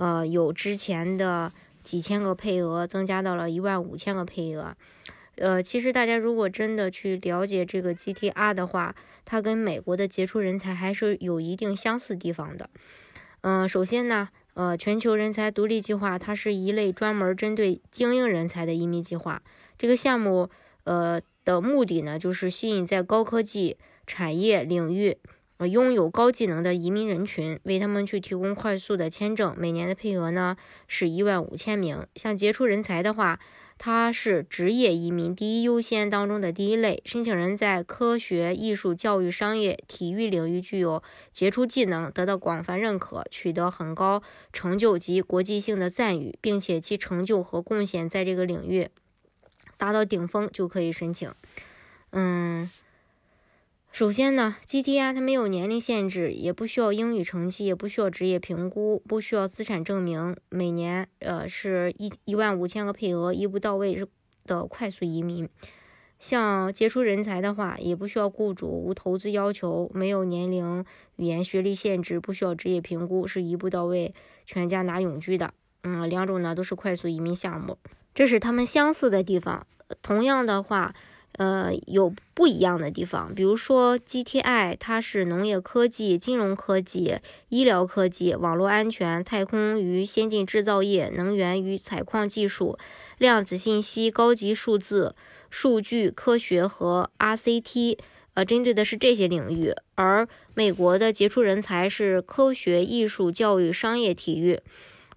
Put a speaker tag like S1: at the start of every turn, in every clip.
S1: 呃，有之前的几千个配额增加到了一万五千个配额。呃，其实大家如果真的去了解这个 GTR 的话，它跟美国的杰出人才还是有一定相似地方的。嗯，首先呢，呃，全球人才独立计划它是一类专门针对精英人才的移民计划。这个项目，呃的目的呢，就是吸引在高科技产业领域。拥有高技能的移民人群，为他们去提供快速的签证。每年的配额呢是一万五千名。像杰出人才的话，它是职业移民第一优先当中的第一类。申请人在科学、艺术、教育、商业、体育领域具有杰出技能，得到广泛认可，取得很高成就及国际性的赞誉，并且其成就和贡献在这个领域达到顶峰，就可以申请。嗯。首先呢，GTI 它没有年龄限制，也不需要英语成绩，也不需要职业评估，不需要资产证明。每年呃是一一万五千个配额，一步到位的快速移民。像杰出人才的话，也不需要雇主，无投资要求，没有年龄、语言、学历限制，不需要职业评估，是一步到位，全家拿永居的。嗯，两种呢都是快速移民项目，这是他们相似的地方。同样的话。呃，有不一样的地方，比如说 GTI，它是农业科技、金融科技、医疗科技、网络安全、太空与先进制造业、能源与采矿技术、量子信息、高级数字、数据科学和 RCT，呃，针对的是这些领域。而美国的杰出人才是科学、艺术、教育、商业、体育。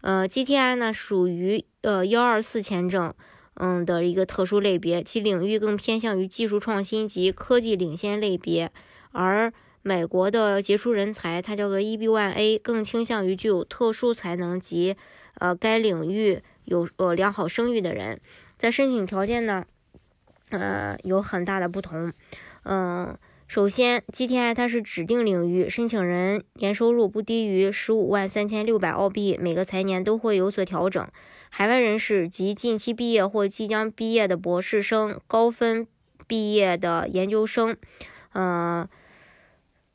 S1: 呃，GTI 呢属于呃幺二四签证。嗯的一个特殊类别，其领域更偏向于技术创新及科技领先类别，而美国的杰出人才，它叫做 EB1A，更倾向于具有特殊才能及呃该领域有呃良好声誉的人。在申请条件呢，呃有很大的不同。嗯，首先 GTI 它是指定领域，申请人年收入不低于十五万三千六百澳币，每个财年都会有所调整。海外人士及近期毕业或即将毕业的博士生、高分毕业的研究生，嗯，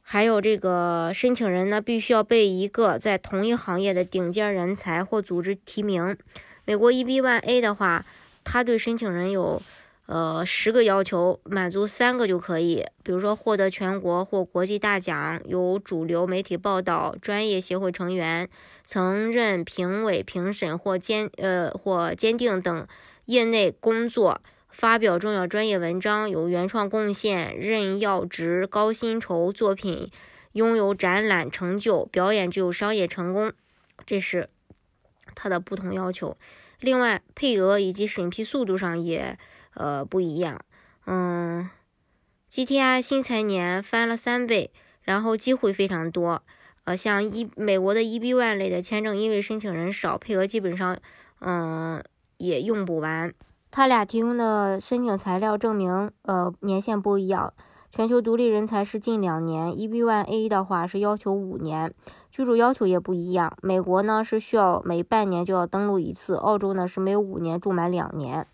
S1: 还有这个申请人呢，必须要被一个在同一行业的顶尖人才或组织提名。美国 EB-1A 的话，他对申请人有。呃，十个要求满足三个就可以，比如说获得全国或国际大奖，有主流媒体报道，专业协会成员，曾任评委、评审或监呃或监定等业内工作，发表重要专业文章，有原创贡献，任要职，高薪酬，作品拥有展览成就，表演具有商业成功，这是它的不同要求。另外，配额以及审批速度上也。呃，不一样，嗯，GTI 新财年翻了三倍，然后机会非常多，呃，像一美国的 EB1 类的签证，因为申请人少，配额基本上，嗯，也用不完。他俩提供的申请材料证明，呃，年限不一样。全球独立人才是近两年，EB1A 的话是要求五年，居住要求也不一样。美国呢是需要每半年就要登录一次，澳洲呢是每五年住满两年。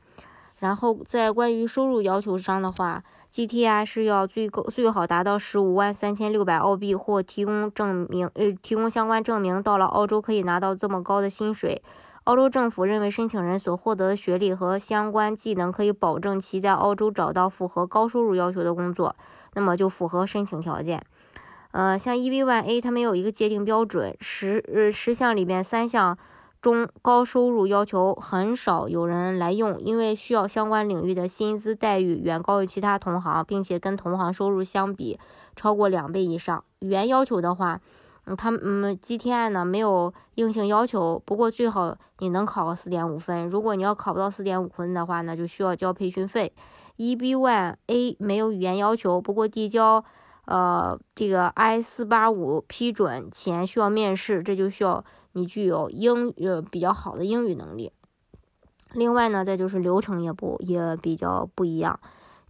S1: 然后在关于收入要求上的话，GTI 是要最高最好达到十五万三千六百澳币，或提供证明，呃，提供相关证明，到了澳洲可以拿到这么高的薪水。澳洲政府认为申请人所获得的学历和相关技能可以保证其在澳洲找到符合高收入要求的工作，那么就符合申请条件。呃，像 EB1A 它没有一个界定标准，十呃十项里边三项。中高收入要求很少有人来用，因为需要相关领域的薪资待遇远高于其他同行，并且跟同行收入相比超过两倍以上。语言要求的话，嗯，他们嗯 GTI 呢没有硬性要求，不过最好你能考个四点五分。如果你要考不到四点五分的话，那就需要交培训费。E B One A 没有语言要求，不过递交呃这个 I 四八五批准前需要面试，这就需要。你具有英呃比较好的英语能力。另外呢，再就是流程也不也比较不一样。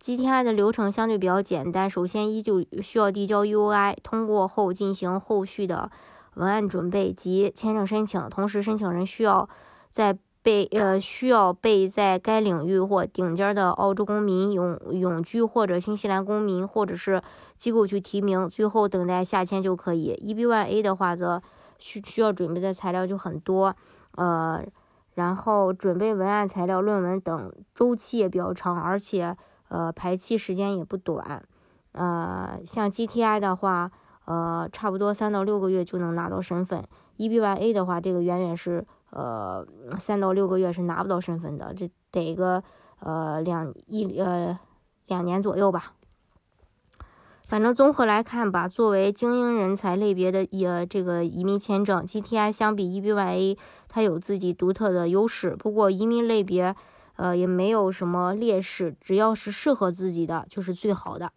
S1: GTI 的流程相对比较简单，首先依旧需要递交 UI，通过后进行后续的文案准备及签证申请。同时，申请人需要在被呃需要被在该领域或顶尖的澳洲公民永永居或者新西兰公民或者是机构去提名，最后等待下签就可以。EB1A 的话则需需要准备的材料就很多，呃，然后准备文案材料、论文等周期也比较长，而且呃排期时间也不短。呃，像 GTI 的话，呃，差不多三到六个月就能拿到身份。EB1A 的话，这个远远是。呃，三到六个月是拿不到身份的，这得个呃两一呃两年左右吧。反正综合来看吧，作为精英人才类别的也这个移民签证，GTI 相比 E B Y A，它有自己独特的优势。不过移民类别呃也没有什么劣势，只要是适合自己的就是最好的。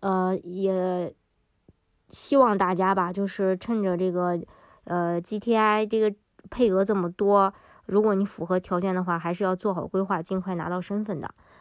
S1: 呃，也希望大家吧，就是趁着这个呃 GTI 这个。配额这么多，如果你符合条件的话，还是要做好规划，尽快拿到身份的。